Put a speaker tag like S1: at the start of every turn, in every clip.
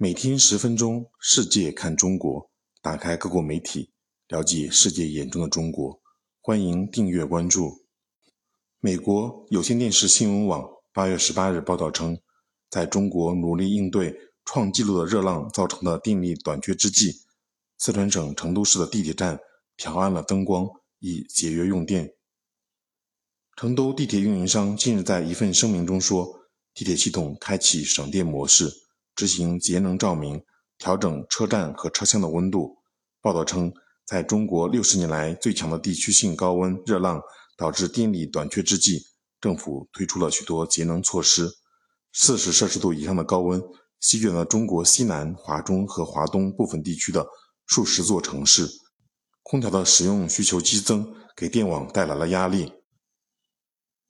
S1: 每天十分钟，世界看中国。打开各国媒体，了解世界眼中的中国。欢迎订阅关注。美国有线电视新闻网八月十八日报道称，在中国努力应对创纪录的热浪造成的电力短缺之际，四川省成都市的地铁站调暗了灯光，以节约用电。成都地铁运营商近日在一份声明中说，地铁系统开启省电模式。执行节能照明，调整车站和车厢的温度。报道称，在中国六十年来最强的地区性高温热浪导致电力短缺之际，政府推出了许多节能措施。四十摄氏度以上的高温席卷了中国西南、华中和华东部分地区的数十座城市，空调的使用需求激增，给电网带来了压力。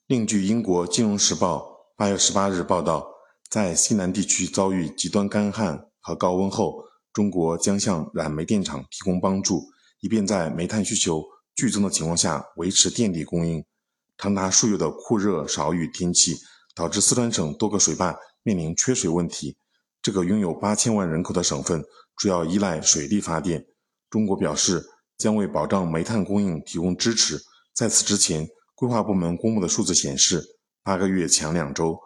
S1: 另据英国《金融时报》八月十八日报道。在西南地区遭遇极端干旱和高温后，中国将向燃煤电厂提供帮助，以便在煤炭需求剧增的情况下维持电力供应。长达数月的酷热少雨天气导致四川省多个水坝面临缺水问题。这个拥有八千万人口的省份主要依赖水力发电。中国表示将为保障煤炭供应提供支持。在此之前，规划部门公布的数字显示，八个月前两周。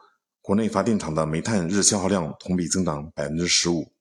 S1: 国内发电厂的煤炭日消耗量同比增长百分之十五。